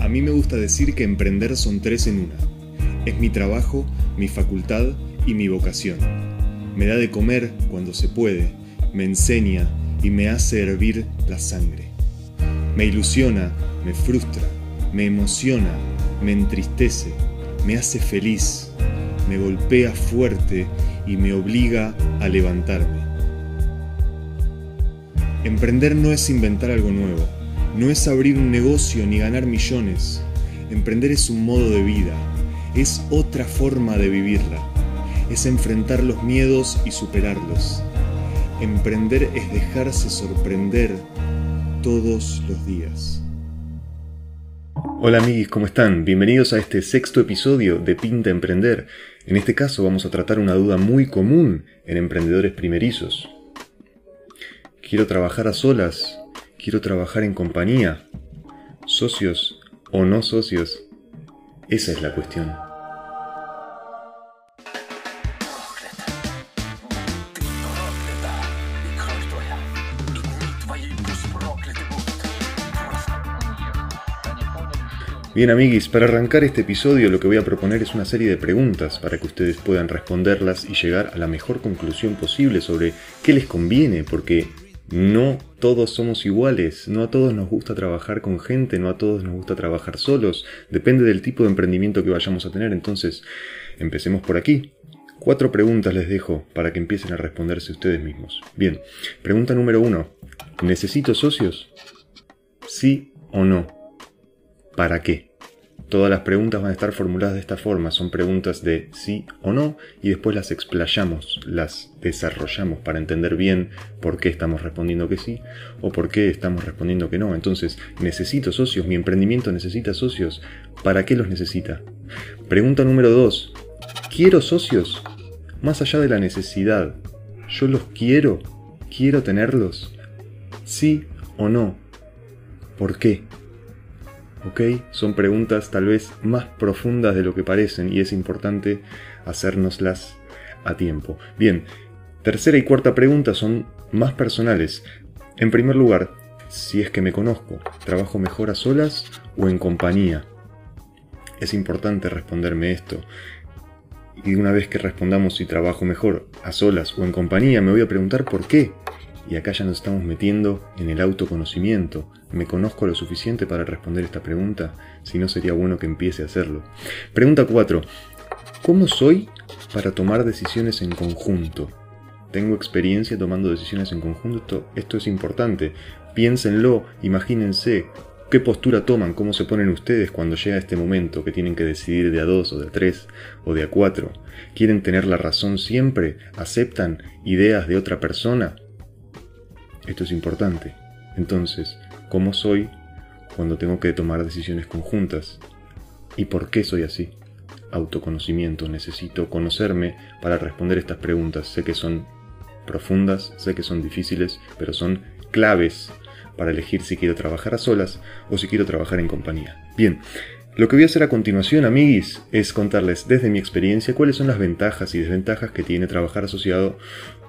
A mí me gusta decir que emprender son tres en una. Es mi trabajo, mi facultad y mi vocación. Me da de comer cuando se puede, me enseña y me hace hervir la sangre. Me ilusiona, me frustra, me emociona, me entristece, me hace feliz, me golpea fuerte y me obliga a levantarme. Emprender no es inventar algo nuevo, no es abrir un negocio ni ganar millones. Emprender es un modo de vida, es otra forma de vivirla, es enfrentar los miedos y superarlos. Emprender es dejarse sorprender todos los días. Hola amigos, ¿cómo están? Bienvenidos a este sexto episodio de Pinta Emprender. En este caso vamos a tratar una duda muy común en emprendedores primerizos. Quiero trabajar a solas, quiero trabajar en compañía, socios o no socios. Esa es la cuestión. Bien amiguis, para arrancar este episodio lo que voy a proponer es una serie de preguntas para que ustedes puedan responderlas y llegar a la mejor conclusión posible sobre qué les conviene, porque no todos somos iguales, no a todos nos gusta trabajar con gente, no a todos nos gusta trabajar solos, depende del tipo de emprendimiento que vayamos a tener, entonces empecemos por aquí. Cuatro preguntas les dejo para que empiecen a responderse ustedes mismos. Bien, pregunta número uno. ¿Necesito socios? ¿Sí o no? ¿Para qué? Todas las preguntas van a estar formuladas de esta forma, son preguntas de sí o no y después las explayamos, las desarrollamos para entender bien por qué estamos respondiendo que sí o por qué estamos respondiendo que no. Entonces, necesito socios, mi emprendimiento necesita socios, ¿para qué los necesita? Pregunta número dos, ¿quiero socios? Más allá de la necesidad, ¿yo los quiero? ¿Quiero tenerlos? ¿Sí o no? ¿Por qué? ¿Ok? Son preguntas tal vez más profundas de lo que parecen y es importante hacérnoslas a tiempo. Bien, tercera y cuarta pregunta son más personales. En primer lugar, si es que me conozco, ¿trabajo mejor a solas o en compañía? Es importante responderme esto. Y una vez que respondamos si trabajo mejor a solas o en compañía, me voy a preguntar por qué. Y acá ya nos estamos metiendo en el autoconocimiento. ¿Me conozco lo suficiente para responder esta pregunta? Si no, sería bueno que empiece a hacerlo. Pregunta 4. ¿Cómo soy para tomar decisiones en conjunto? ¿Tengo experiencia tomando decisiones en conjunto? Esto es importante. Piénsenlo, imagínense qué postura toman, cómo se ponen ustedes cuando llega este momento que tienen que decidir de a dos o de a tres o de a cuatro. ¿Quieren tener la razón siempre? ¿Aceptan ideas de otra persona? Esto es importante. Entonces, ¿cómo soy cuando tengo que tomar decisiones conjuntas? ¿Y por qué soy así? Autoconocimiento. Necesito conocerme para responder estas preguntas. Sé que son profundas, sé que son difíciles, pero son claves para elegir si quiero trabajar a solas o si quiero trabajar en compañía. Bien, lo que voy a hacer a continuación, amiguis, es contarles desde mi experiencia cuáles son las ventajas y desventajas que tiene trabajar asociado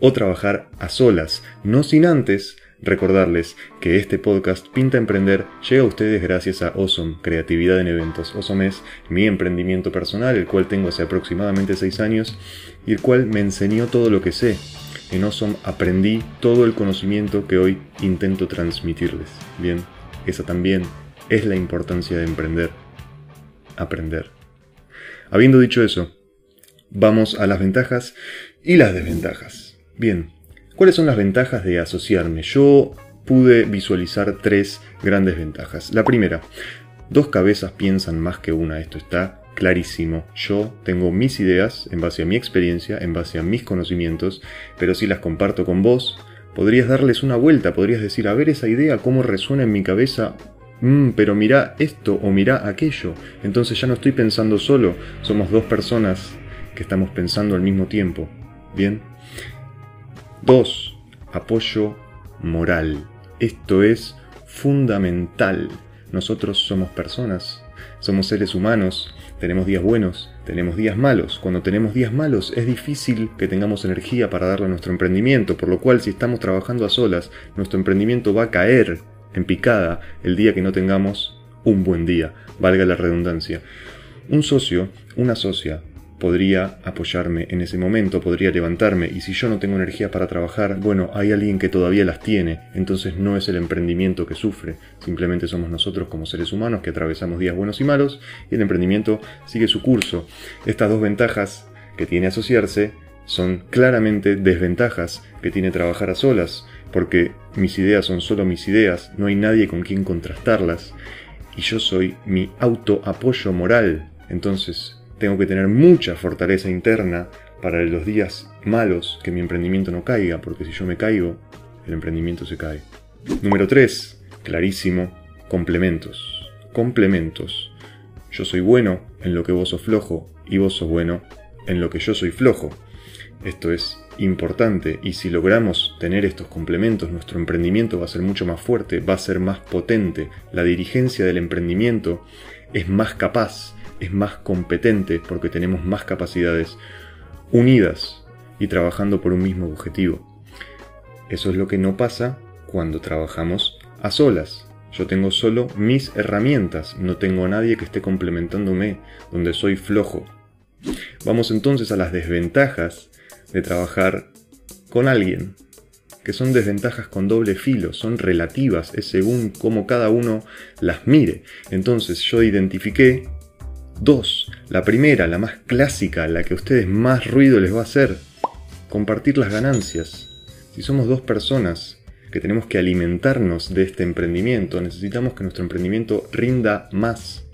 o trabajar a solas, no sin antes recordarles que este podcast Pinta Emprender llega a ustedes gracias a Awesome, Creatividad en Eventos. Awesome es mi emprendimiento personal, el cual tengo hace aproximadamente 6 años y el cual me enseñó todo lo que sé. En Awesome aprendí todo el conocimiento que hoy intento transmitirles. Bien, esa también es la importancia de emprender. Aprender. Habiendo dicho eso, vamos a las ventajas y las desventajas. Bien, ¿cuáles son las ventajas de asociarme? Yo pude visualizar tres grandes ventajas. La primera, dos cabezas piensan más que una, esto está clarísimo. Yo tengo mis ideas en base a mi experiencia, en base a mis conocimientos, pero si las comparto con vos, podrías darles una vuelta, podrías decir, a ver esa idea, cómo resuena en mi cabeza. Mm, pero mira esto o mira aquello. Entonces ya no estoy pensando solo, somos dos personas que estamos pensando al mismo tiempo. Bien, 2. Apoyo moral. Esto es fundamental. Nosotros somos personas, Somos seres humanos, tenemos días buenos, tenemos días malos. Cuando tenemos días malos es difícil que tengamos energía para darle a nuestro emprendimiento, por lo cual si estamos trabajando a solas, nuestro emprendimiento va a caer en picada el día que no tengamos un buen día, valga la redundancia. Un socio, una socia, podría apoyarme en ese momento, podría levantarme, y si yo no tengo energía para trabajar, bueno, hay alguien que todavía las tiene, entonces no es el emprendimiento que sufre, simplemente somos nosotros como seres humanos que atravesamos días buenos y malos, y el emprendimiento sigue su curso. Estas dos ventajas que tiene asociarse son claramente desventajas que tiene trabajar a solas, porque mis ideas son solo mis ideas, no hay nadie con quien contrastarlas, y yo soy mi autoapoyo moral, entonces tengo que tener mucha fortaleza interna para los días malos que mi emprendimiento no caiga, porque si yo me caigo, el emprendimiento se cae. Número 3. Clarísimo. Complementos. Complementos. Yo soy bueno en lo que vos sos flojo y vos sos bueno en lo que yo soy flojo. Esto es importante y si logramos tener estos complementos, nuestro emprendimiento va a ser mucho más fuerte, va a ser más potente. La dirigencia del emprendimiento es más capaz es más competente porque tenemos más capacidades unidas y trabajando por un mismo objetivo. Eso es lo que no pasa cuando trabajamos a solas. Yo tengo solo mis herramientas, no tengo a nadie que esté complementándome, donde soy flojo. Vamos entonces a las desventajas de trabajar con alguien, que son desventajas con doble filo, son relativas, es según cómo cada uno las mire. Entonces yo identifiqué Dos, la primera, la más clásica, la que a ustedes más ruido les va a hacer, compartir las ganancias. Si somos dos personas que tenemos que alimentarnos de este emprendimiento, necesitamos que nuestro emprendimiento rinda más.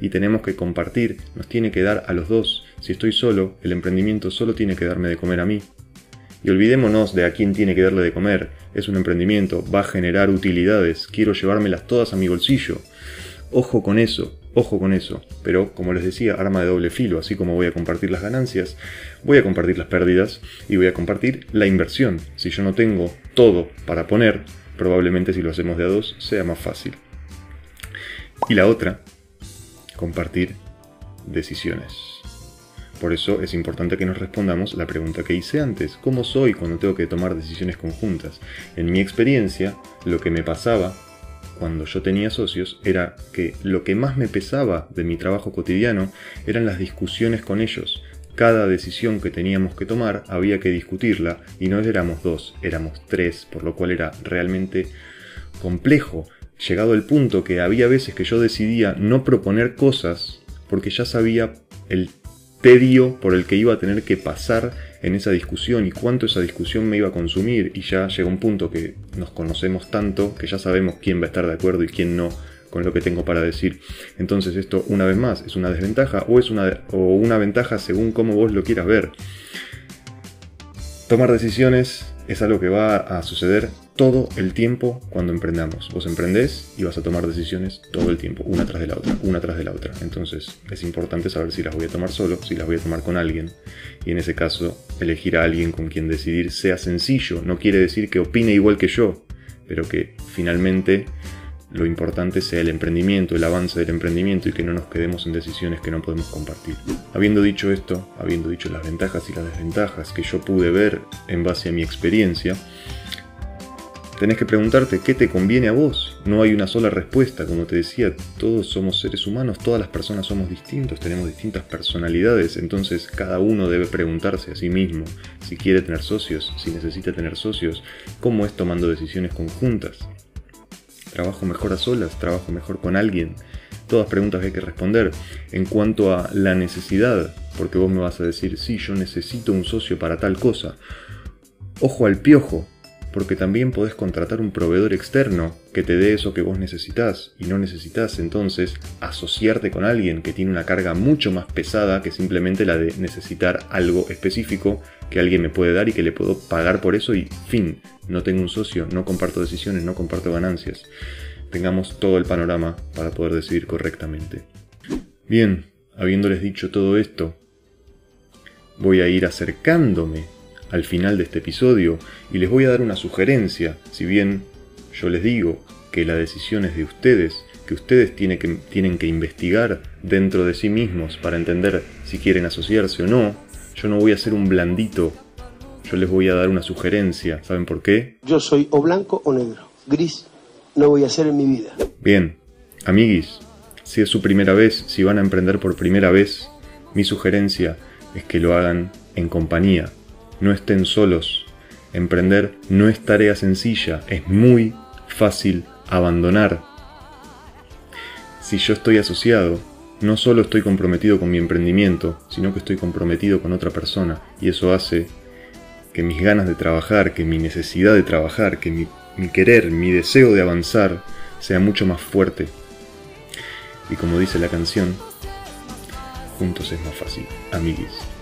Y tenemos que compartir, nos tiene que dar a los dos. Si estoy solo, el emprendimiento solo tiene que darme de comer a mí. Y olvidémonos de a quién tiene que darle de comer. Es un emprendimiento, va a generar utilidades, quiero llevármelas todas a mi bolsillo. Ojo con eso, Ojo con eso, pero como les decía, arma de doble filo, así como voy a compartir las ganancias, voy a compartir las pérdidas y voy a compartir la inversión. Si yo no tengo todo para poner, probablemente si lo hacemos de a dos sea más fácil. Y la otra, compartir decisiones. Por eso es importante que nos respondamos la pregunta que hice antes, ¿cómo soy cuando tengo que tomar decisiones conjuntas? En mi experiencia, lo que me pasaba cuando yo tenía socios era que lo que más me pesaba de mi trabajo cotidiano eran las discusiones con ellos. Cada decisión que teníamos que tomar había que discutirla y no éramos dos, éramos tres, por lo cual era realmente complejo, llegado el punto que había veces que yo decidía no proponer cosas porque ya sabía el tedio por el que iba a tener que pasar en esa discusión y cuánto esa discusión me iba a consumir y ya llega un punto que nos conocemos tanto que ya sabemos quién va a estar de acuerdo y quién no con lo que tengo para decir. Entonces esto una vez más es una desventaja o es una, o una ventaja según cómo vos lo quieras ver. Tomar decisiones es algo que va a suceder todo el tiempo cuando emprendamos. Vos emprendés y vas a tomar decisiones todo el tiempo, una tras de la otra, una tras de la otra. Entonces es importante saber si las voy a tomar solo, si las voy a tomar con alguien. Y en ese caso, elegir a alguien con quien decidir sea sencillo. No quiere decir que opine igual que yo, pero que finalmente lo importante sea el emprendimiento, el avance del emprendimiento y que no nos quedemos en decisiones que no podemos compartir. Habiendo dicho esto, habiendo dicho las ventajas y las desventajas que yo pude ver en base a mi experiencia, tenés que preguntarte qué te conviene a vos. No hay una sola respuesta, como te decía, todos somos seres humanos, todas las personas somos distintos, tenemos distintas personalidades, entonces cada uno debe preguntarse a sí mismo si quiere tener socios, si necesita tener socios, cómo es tomando decisiones conjuntas trabajo mejor a solas, trabajo mejor con alguien. Todas preguntas que hay que responder. En cuanto a la necesidad, porque vos me vas a decir, sí, yo necesito un socio para tal cosa. Ojo al piojo, porque también podés contratar un proveedor externo que te dé eso que vos necesitas y no necesitas entonces asociarte con alguien que tiene una carga mucho más pesada que simplemente la de necesitar algo específico que alguien me puede dar y que le puedo pagar por eso y fin, no tengo un socio, no comparto decisiones, no comparto ganancias. Tengamos todo el panorama para poder decidir correctamente. Bien, habiéndoles dicho todo esto, voy a ir acercándome al final de este episodio y les voy a dar una sugerencia, si bien yo les digo que la decisión es de ustedes que ustedes tienen que, tienen que investigar dentro de sí mismos para entender si quieren asociarse o no. Yo no voy a ser un blandito, yo les voy a dar una sugerencia. ¿Saben por qué? Yo soy o blanco o negro. Gris no voy a ser en mi vida. Bien, amiguis, si es su primera vez, si van a emprender por primera vez, mi sugerencia es que lo hagan en compañía. No estén solos. Emprender no es tarea sencilla, es muy fácil abandonar. Si yo estoy asociado, no solo estoy comprometido con mi emprendimiento, sino que estoy comprometido con otra persona y eso hace que mis ganas de trabajar, que mi necesidad de trabajar, que mi, querer, mi deseo de avanzar sea mucho más fuerte. Y como dice la canción, juntos es más fácil, amiguis.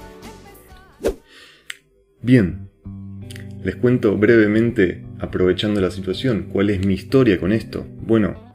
Bien, les cuento brevemente, aprovechando la situación, cuál es mi historia con esto. Bueno,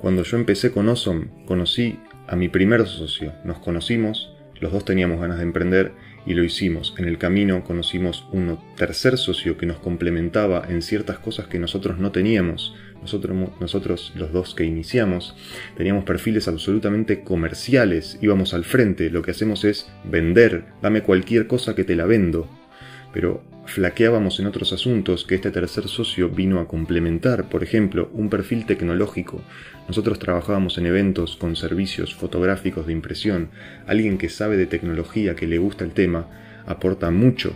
cuando yo empecé con Awesome, conocí a mi primer socio. Nos conocimos, los dos teníamos ganas de emprender y lo hicimos. En el camino conocimos un tercer socio que nos complementaba en ciertas cosas que nosotros no teníamos. Nosotros, nosotros los dos que iniciamos teníamos perfiles absolutamente comerciales, íbamos al frente, lo que hacemos es vender, dame cualquier cosa que te la vendo pero flaqueábamos en otros asuntos que este tercer socio vino a complementar, por ejemplo, un perfil tecnológico. Nosotros trabajábamos en eventos con servicios fotográficos de impresión. Alguien que sabe de tecnología, que le gusta el tema, aporta mucho.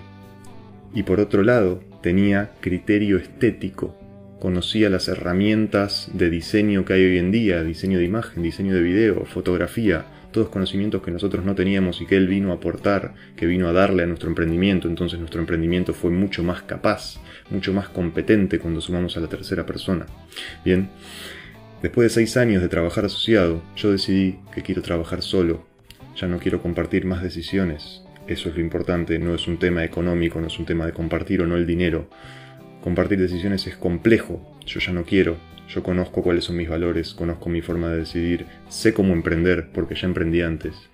Y por otro lado, tenía criterio estético. Conocía las herramientas de diseño que hay hoy en día, diseño de imagen, diseño de video, fotografía, todos conocimientos que nosotros no teníamos y que él vino a aportar, que vino a darle a nuestro emprendimiento. Entonces nuestro emprendimiento fue mucho más capaz, mucho más competente cuando sumamos a la tercera persona. Bien, después de seis años de trabajar asociado, yo decidí que quiero trabajar solo. Ya no quiero compartir más decisiones. Eso es lo importante, no es un tema económico, no es un tema de compartir o no el dinero. Compartir decisiones es complejo, yo ya no quiero, yo conozco cuáles son mis valores, conozco mi forma de decidir, sé cómo emprender porque ya emprendí antes.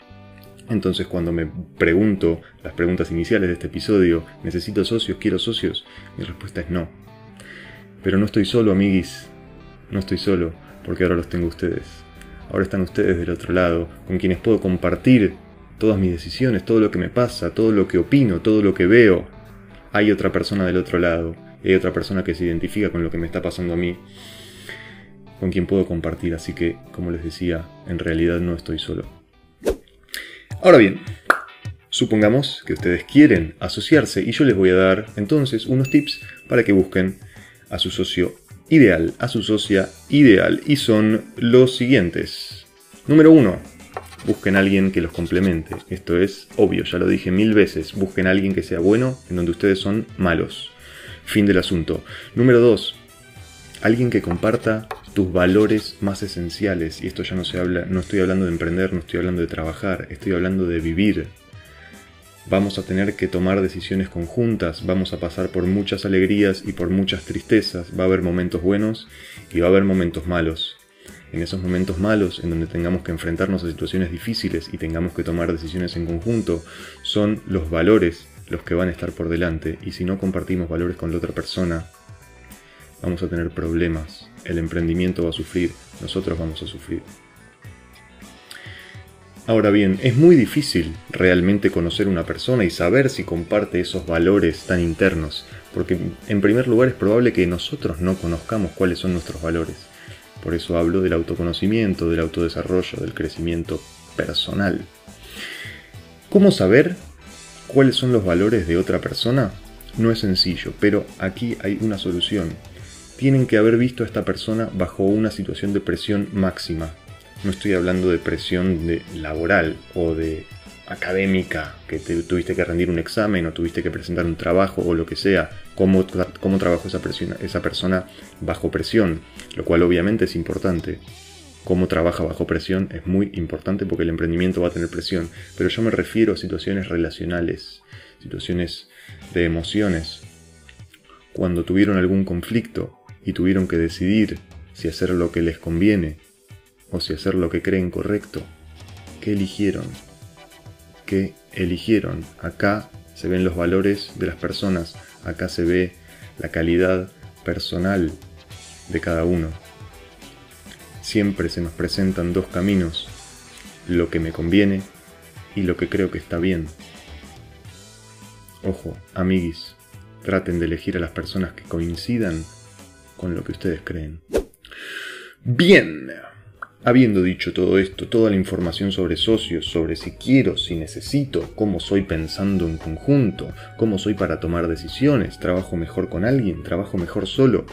Entonces cuando me pregunto las preguntas iniciales de este episodio, ¿necesito socios? ¿Quiero socios? Mi respuesta es no. Pero no estoy solo, amiguis. No estoy solo, porque ahora los tengo ustedes. Ahora están ustedes del otro lado, con quienes puedo compartir todas mis decisiones, todo lo que me pasa, todo lo que opino, todo lo que veo. Hay otra persona del otro lado, hay otra persona que se identifica con lo que me está pasando a mí con quien puedo compartir, así que, como les decía, en realidad no estoy solo. Ahora bien, supongamos que ustedes quieren asociarse y yo les voy a dar entonces unos tips para que busquen a su socio ideal, a su socia ideal, y son los siguientes. Número uno, busquen a alguien que los complemente. Esto es obvio, ya lo dije mil veces. Busquen a alguien que sea bueno en donde ustedes son malos. Fin del asunto. Número dos, alguien que comparta tus valores más esenciales. Y esto ya no se habla, no estoy hablando de emprender, no estoy hablando de trabajar, estoy hablando de vivir. Vamos a tener que tomar decisiones conjuntas, vamos a pasar por muchas alegrías y por muchas tristezas, va a haber momentos buenos y va a haber momentos malos. En esos momentos malos, en donde tengamos que enfrentarnos a situaciones difíciles y tengamos que tomar decisiones en conjunto, son los valores los que van a estar por delante. Y si no compartimos valores con la otra persona, vamos a tener problemas el emprendimiento va a sufrir, nosotros vamos a sufrir. Ahora bien, es muy difícil realmente conocer una persona y saber si comparte esos valores tan internos, porque en primer lugar es probable que nosotros no conozcamos cuáles son nuestros valores. Por eso hablo del autoconocimiento, del autodesarrollo, del crecimiento personal. ¿Cómo saber cuáles son los valores de otra persona? No es sencillo, pero aquí hay una solución tienen que haber visto a esta persona bajo una situación de presión máxima. No estoy hablando de presión de laboral o de académica, que tuviste que rendir un examen o tuviste que presentar un trabajo o lo que sea, cómo, cómo trabajó esa, esa persona bajo presión, lo cual obviamente es importante. Cómo trabaja bajo presión es muy importante porque el emprendimiento va a tener presión, pero yo me refiero a situaciones relacionales, situaciones de emociones. Cuando tuvieron algún conflicto, y tuvieron que decidir si hacer lo que les conviene o si hacer lo que creen correcto. ¿Qué eligieron? ¿Qué eligieron? Acá se ven los valores de las personas, acá se ve la calidad personal de cada uno. Siempre se nos presentan dos caminos, lo que me conviene y lo que creo que está bien. Ojo, amiguis, traten de elegir a las personas que coincidan con lo que ustedes creen. Bien, habiendo dicho todo esto, toda la información sobre socios, sobre si quiero, si necesito, cómo soy pensando en conjunto, cómo soy para tomar decisiones, trabajo mejor con alguien, trabajo mejor solo,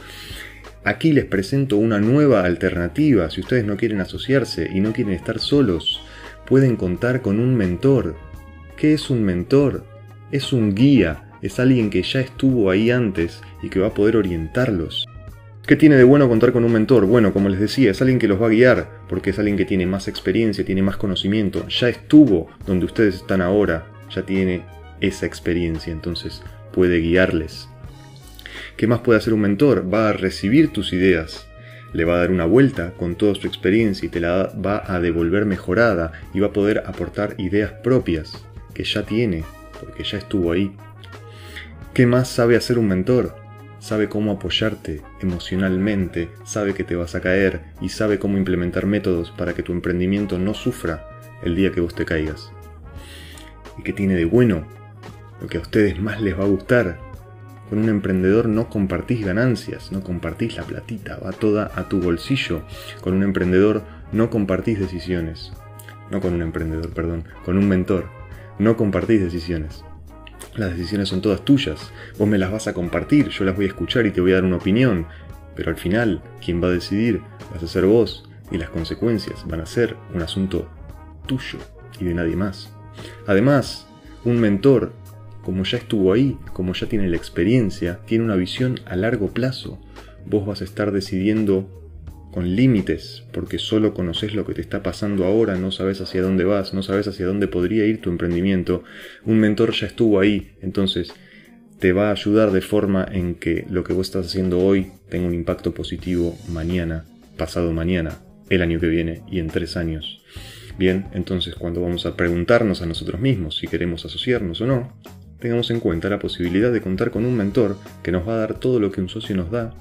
Aquí les presento una nueva alternativa. Si ustedes no quieren asociarse y no quieren estar solos, pueden contar con un mentor. ¿Qué es un mentor? Es un guía, es alguien que ya estuvo ahí antes y que va a poder orientarlos. ¿Qué tiene de bueno contar con un mentor? Bueno, como les decía, es alguien que los va a guiar, porque es alguien que tiene más experiencia, tiene más conocimiento, ya estuvo donde ustedes están ahora, ya tiene esa experiencia, entonces puede guiarles. ¿Qué más puede hacer un mentor? Va a recibir tus ideas, le va a dar una vuelta con toda su experiencia y te la va a devolver mejorada y va a poder aportar ideas propias que ya tiene, porque ya estuvo ahí. ¿Qué más sabe hacer un mentor? Sabe cómo apoyarte emocionalmente, sabe que te vas a caer y sabe cómo implementar métodos para que tu emprendimiento no sufra el día que vos te caigas. ¿Y qué tiene de bueno? Lo que a ustedes más les va a gustar con un emprendedor no compartís ganancias, no compartís la platita, va toda a tu bolsillo. Con un emprendedor no compartís decisiones. No con un emprendedor, perdón, con un mentor. No compartís decisiones. Las decisiones son todas tuyas. Vos me las vas a compartir, yo las voy a escuchar y te voy a dar una opinión. Pero al final, quien va a decidir vas a ser vos y las consecuencias van a ser un asunto tuyo y de nadie más. Además, un mentor como ya estuvo ahí, como ya tiene la experiencia, tiene una visión a largo plazo. Vos vas a estar decidiendo con límites, porque solo conoces lo que te está pasando ahora, no sabes hacia dónde vas, no sabes hacia dónde podría ir tu emprendimiento. Un mentor ya estuvo ahí, entonces te va a ayudar de forma en que lo que vos estás haciendo hoy tenga un impacto positivo mañana, pasado mañana, el año que viene y en tres años. Bien, entonces cuando vamos a preguntarnos a nosotros mismos si queremos asociarnos o no, tengamos en cuenta la posibilidad de contar con un mentor que nos va a dar todo lo que un socio nos da,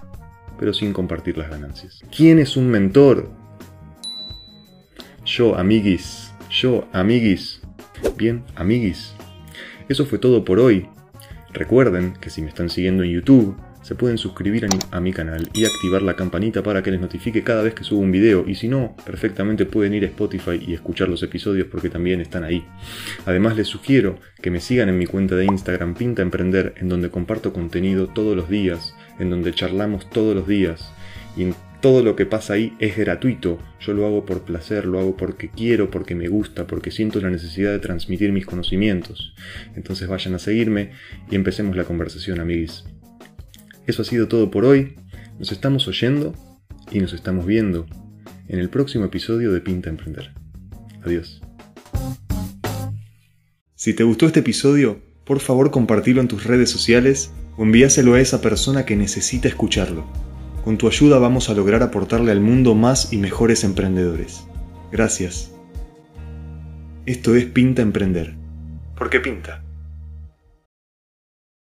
pero sin compartir las ganancias. ¿Quién es un mentor? Yo, amiguis. Yo, amiguis. Bien, amiguis. Eso fue todo por hoy. Recuerden que si me están siguiendo en YouTube, se pueden suscribir a mi, canal y activar la campanita para que les notifique cada vez que subo un video y si no, perfectamente pueden ir a Spotify y escuchar los episodios porque también están ahí. Además les sugiero que me sigan en mi cuenta de Instagram Pinta Emprender en donde comparto contenido todos los días, en donde charlamos todos los días y todo lo que pasa ahí es gratuito. Yo lo hago por placer, lo hago porque quiero, porque me gusta, porque siento la necesidad de transmitir mis conocimientos. Entonces vayan a seguirme y empecemos la conversación, amiguis. Eso ha sido todo por hoy. Nos estamos oyendo y nos estamos viendo en el próximo episodio de Pinta Emprender. Adiós. Si te gustó este episodio, por favor compartilo en tus redes sociales o envíaselo a esa persona que necesita escucharlo. Con tu ayuda vamos a lograr aportarle al mundo más y mejores emprendedores. Gracias. Esto es Pinta Emprender. ¿Por qué pinta?